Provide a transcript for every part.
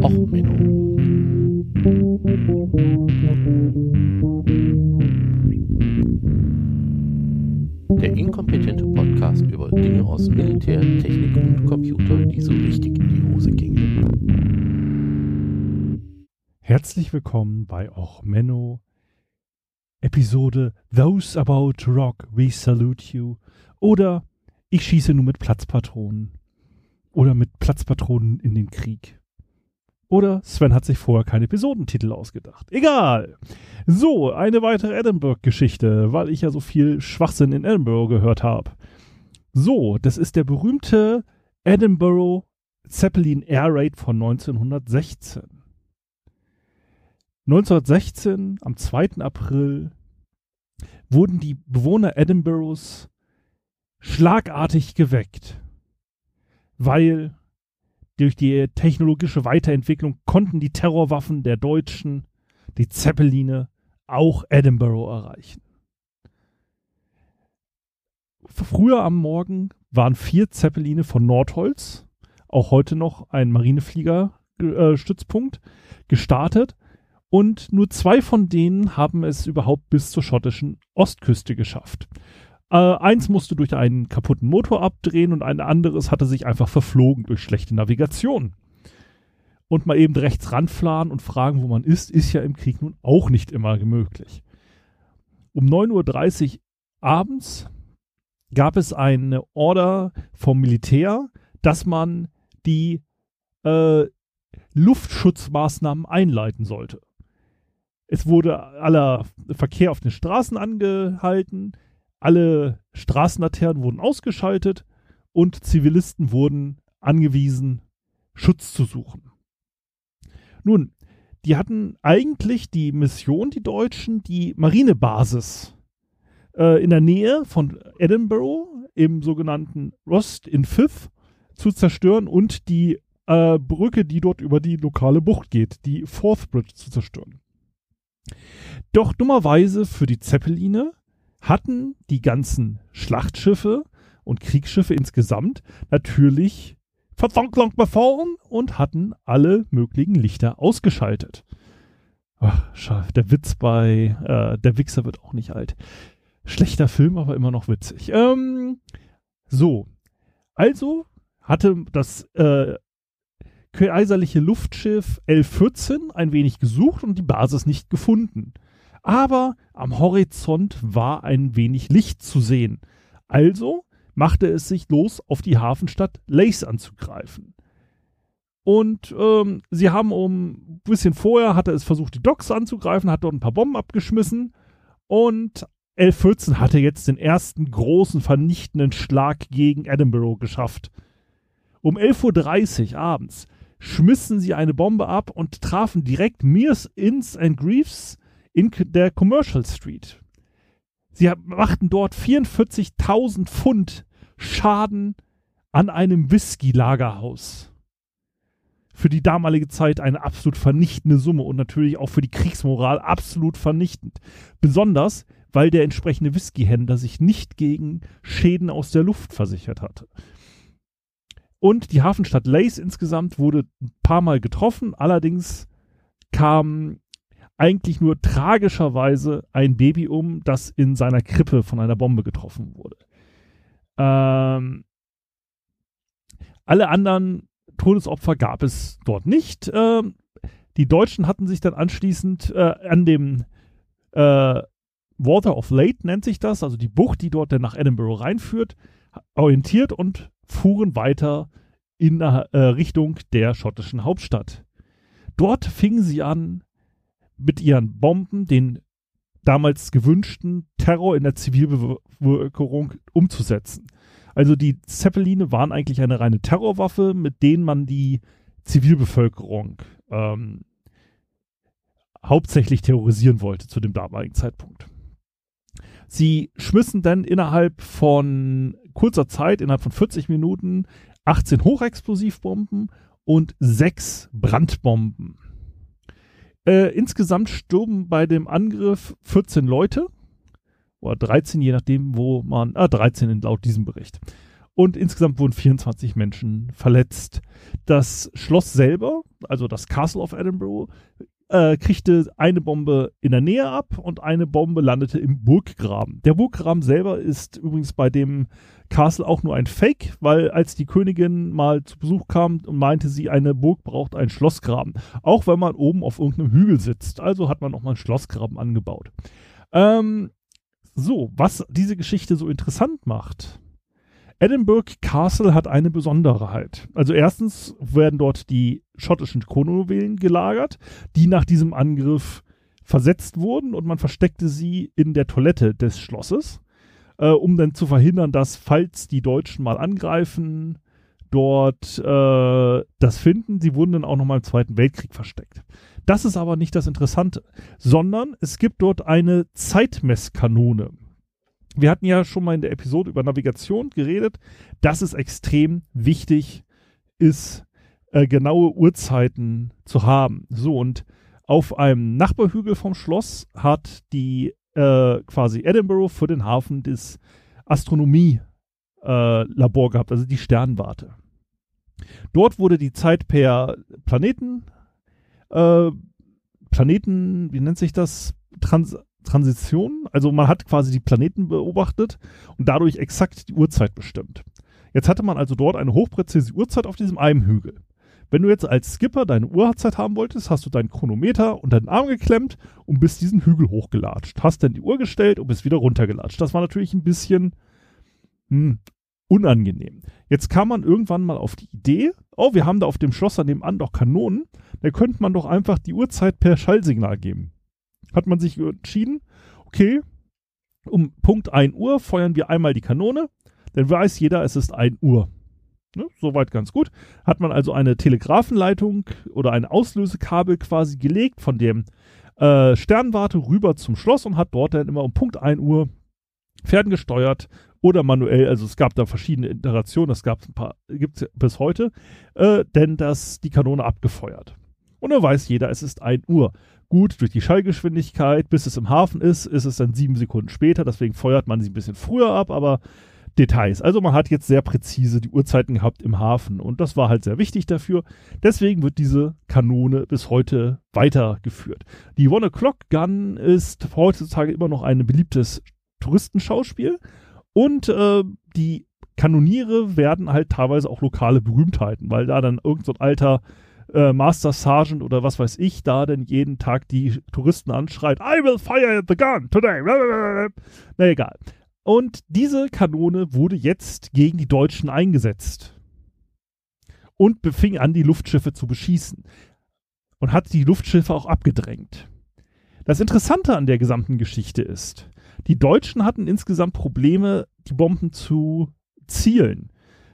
Och, Menno. Der inkompetente Podcast über Dinge aus Militär, Technik und Computer, die so richtig in die Hose gingen. Herzlich willkommen bei Och Menno, Episode Those About Rock, We Salute You oder Ich schieße nur mit Platzpatronen oder mit Platzpatronen in den Krieg. Oder Sven hat sich vorher keinen Episodentitel ausgedacht. Egal. So, eine weitere Edinburgh-Geschichte, weil ich ja so viel Schwachsinn in Edinburgh gehört habe. So, das ist der berühmte Edinburgh Zeppelin Air Raid von 1916. 1916, am 2. April, wurden die Bewohner Edinburghs schlagartig geweckt, weil durch die technologische Weiterentwicklung konnten die Terrorwaffen der Deutschen, die Zeppeline, auch Edinburgh erreichen. Früher am Morgen waren vier Zeppeline von Nordholz, auch heute noch ein Marinefliegerstützpunkt, gestartet und nur zwei von denen haben es überhaupt bis zur schottischen Ostküste geschafft. Äh, eins musste durch einen kaputten Motor abdrehen und ein anderes hatte sich einfach verflogen durch schlechte Navigation. Und mal eben rechts ranfahren und fragen, wo man ist, ist ja im Krieg nun auch nicht immer möglich. Um 9.30 Uhr abends gab es eine Order vom Militär, dass man die äh, Luftschutzmaßnahmen einleiten sollte. Es wurde aller Verkehr auf den Straßen angehalten, alle Straßenlaternen wurden ausgeschaltet und Zivilisten wurden angewiesen, Schutz zu suchen. Nun, die hatten eigentlich die Mission, die Deutschen, die Marinebasis äh, in der Nähe von Edinburgh im sogenannten Rost in Fifth zu zerstören und die äh, Brücke, die dort über die lokale Bucht geht, die Fourth Bridge zu zerstören. Doch dummerweise für die Zeppeline hatten die ganzen Schlachtschiffe und Kriegsschiffe insgesamt natürlich verdammt lang befahren und hatten alle möglichen Lichter ausgeschaltet. Ach, schade, der Witz bei äh, Der Wichser wird auch nicht alt. Schlechter Film, aber immer noch witzig. Ähm, so, also hatte das äh, kaiserliche Luftschiff L-14 ein wenig gesucht und die Basis nicht gefunden aber am Horizont war ein wenig Licht zu sehen. Also machte es sich los, auf die Hafenstadt Lace anzugreifen. Und ähm, sie haben um ein bisschen vorher, hatte es versucht, die Docks anzugreifen, hat dort ein paar Bomben abgeschmissen und L14 hatte jetzt den ersten großen vernichtenden Schlag gegen Edinburgh geschafft. Um 11.30 Uhr abends schmissen sie eine Bombe ab und trafen direkt Mears, Inns and Greaves in der Commercial Street. Sie machten dort 44.000 Pfund Schaden an einem Whisky-Lagerhaus. Für die damalige Zeit eine absolut vernichtende Summe und natürlich auch für die Kriegsmoral absolut vernichtend. Besonders, weil der entsprechende Whiskyhändler sich nicht gegen Schäden aus der Luft versichert hatte. Und die Hafenstadt Lace insgesamt wurde ein paar Mal getroffen, allerdings kam eigentlich nur tragischerweise ein Baby um, das in seiner Krippe von einer Bombe getroffen wurde. Ähm, alle anderen Todesopfer gab es dort nicht. Ähm, die Deutschen hatten sich dann anschließend äh, an dem äh, Water of Late nennt sich das, also die Bucht, die dort nach Edinburgh reinführt, orientiert und fuhren weiter in äh, Richtung der schottischen Hauptstadt. Dort fingen sie an, mit ihren Bomben den damals gewünschten Terror in der Zivilbevölkerung umzusetzen. Also die Zeppeline waren eigentlich eine reine Terrorwaffe, mit denen man die Zivilbevölkerung ähm, hauptsächlich terrorisieren wollte zu dem damaligen Zeitpunkt. Sie schmissen dann innerhalb von kurzer Zeit, innerhalb von 40 Minuten, 18 Hochexplosivbomben und sechs Brandbomben äh, insgesamt stürben bei dem Angriff 14 Leute. Oder 13, je nachdem, wo man. Ah, 13 laut diesem Bericht. und insgesamt wurden 24 Menschen verletzt. Das Schloss selber, also das Castle of Edinburgh, äh, kriegte eine Bombe in der Nähe ab und eine Bombe landete im Burggraben. Der Burggraben selber ist übrigens bei dem Castle auch nur ein Fake, weil als die Königin mal zu Besuch kam und meinte sie, eine Burg braucht einen Schlossgraben. Auch wenn man oben auf irgendeinem Hügel sitzt. Also hat man noch mal einen Schlossgraben angebaut. Ähm, so, was diese Geschichte so interessant macht. Edinburgh Castle hat eine Besonderheit. Also erstens werden dort die schottischen Chronowelen gelagert, die nach diesem Angriff versetzt wurden und man versteckte sie in der Toilette des Schlosses, äh, um dann zu verhindern, dass, falls die Deutschen mal angreifen, dort äh, das finden. Sie wurden dann auch nochmal im Zweiten Weltkrieg versteckt. Das ist aber nicht das Interessante, sondern es gibt dort eine Zeitmesskanone. Wir hatten ja schon mal in der Episode über Navigation geredet, dass es extrem wichtig ist, äh, genaue Uhrzeiten zu haben. So, und auf einem Nachbarhügel vom Schloss hat die äh, quasi Edinburgh für den Hafen das Astronomie-Labor äh, gehabt, also die Sternwarte. Dort wurde die Zeit per Planeten äh, Planeten, wie nennt sich das? Trans Transition. Also man hat quasi die Planeten beobachtet und dadurch exakt die Uhrzeit bestimmt. Jetzt hatte man also dort eine hochpräzise Uhrzeit auf diesem einen Hügel. Wenn du jetzt als Skipper deine Uhrzeit haben wolltest, hast du deinen Chronometer unter den Arm geklemmt und bist diesen Hügel hochgelatscht. Hast dann die Uhr gestellt und bist wieder runtergelatscht. Das war natürlich ein bisschen hm, unangenehm. Jetzt kam man irgendwann mal auf die Idee, oh, wir haben da auf dem Schloss an dem an doch Kanonen, da könnte man doch einfach die Uhrzeit per Schallsignal geben. Hat man sich entschieden, okay, um Punkt 1 Uhr feuern wir einmal die Kanone, dann weiß jeder, es ist 1 Uhr. Ne, soweit ganz gut. Hat man also eine Telegrafenleitung oder ein Auslösekabel quasi gelegt von dem äh, Sternwarte rüber zum Schloss und hat dort dann immer um Punkt 1 Uhr ferngesteuert oder manuell, also es gab da verschiedene Iterationen, das gab ein paar, gibt es bis heute, äh, denn das die Kanone abgefeuert. Und dann weiß jeder, es ist 1 Uhr. Gut, durch die Schallgeschwindigkeit, bis es im Hafen ist, ist es dann sieben Sekunden später, deswegen feuert man sie ein bisschen früher ab, aber Details. Also man hat jetzt sehr präzise die Uhrzeiten gehabt im Hafen und das war halt sehr wichtig dafür. Deswegen wird diese Kanone bis heute weitergeführt. Die One O'Clock Gun ist heutzutage immer noch ein beliebtes Touristenschauspiel und äh, die Kanoniere werden halt teilweise auch lokale Berühmtheiten, weil da dann irgendein so alter äh, Master Sergeant oder was weiß ich da denn jeden Tag die Touristen anschreit, I will fire the gun today. Na egal. Und diese Kanone wurde jetzt gegen die Deutschen eingesetzt und befing an, die Luftschiffe zu beschießen und hat die Luftschiffe auch abgedrängt. Das Interessante an der gesamten Geschichte ist, die Deutschen hatten insgesamt Probleme, die Bomben zu zielen,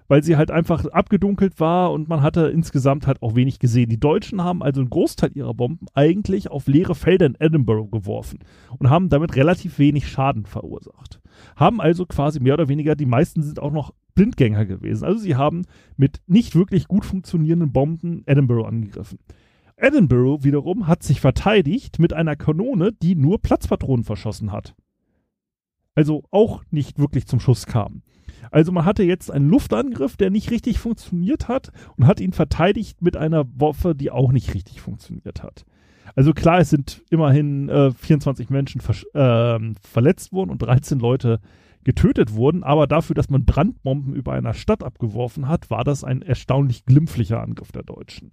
weil sie halt einfach abgedunkelt war und man hatte insgesamt halt auch wenig gesehen. Die Deutschen haben also einen Großteil ihrer Bomben eigentlich auf leere Felder in Edinburgh geworfen und haben damit relativ wenig Schaden verursacht. Haben also quasi mehr oder weniger, die meisten sind auch noch Blindgänger gewesen. Also sie haben mit nicht wirklich gut funktionierenden Bomben Edinburgh angegriffen. Edinburgh wiederum hat sich verteidigt mit einer Kanone, die nur Platzpatronen verschossen hat also auch nicht wirklich zum Schuss kam. Also man hatte jetzt einen Luftangriff, der nicht richtig funktioniert hat und hat ihn verteidigt mit einer Waffe, die auch nicht richtig funktioniert hat. Also klar, es sind immerhin äh, 24 Menschen äh, verletzt worden und 13 Leute getötet wurden, aber dafür, dass man Brandbomben über einer Stadt abgeworfen hat, war das ein erstaunlich glimpflicher Angriff der Deutschen.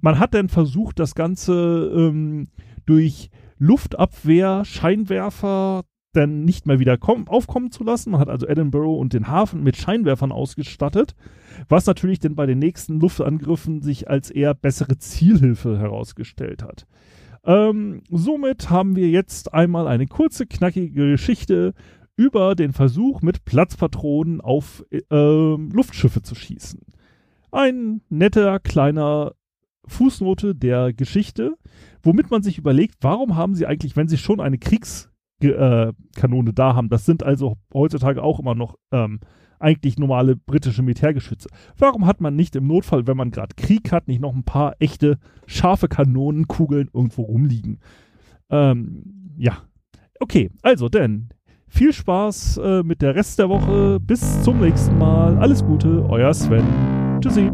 Man hat dann versucht, das Ganze ähm, durch Luftabwehr, Scheinwerfer, dann nicht mehr wieder aufkommen zu lassen. Man hat also Edinburgh und den Hafen mit Scheinwerfern ausgestattet, was natürlich dann bei den nächsten Luftangriffen sich als eher bessere Zielhilfe herausgestellt hat. Ähm, somit haben wir jetzt einmal eine kurze, knackige Geschichte über den Versuch, mit Platzpatronen auf äh, Luftschiffe zu schießen. Ein netter kleiner Fußnote der Geschichte, womit man sich überlegt, warum haben sie eigentlich, wenn sie schon eine Kriegs äh, Kanone da haben. Das sind also heutzutage auch immer noch ähm, eigentlich normale britische Militärgeschütze. Warum hat man nicht im Notfall, wenn man gerade Krieg hat, nicht noch ein paar echte scharfe Kanonenkugeln irgendwo rumliegen? Ähm, ja. Okay, also denn Viel Spaß äh, mit der Rest der Woche. Bis zum nächsten Mal. Alles Gute, euer Sven. Tschüssi.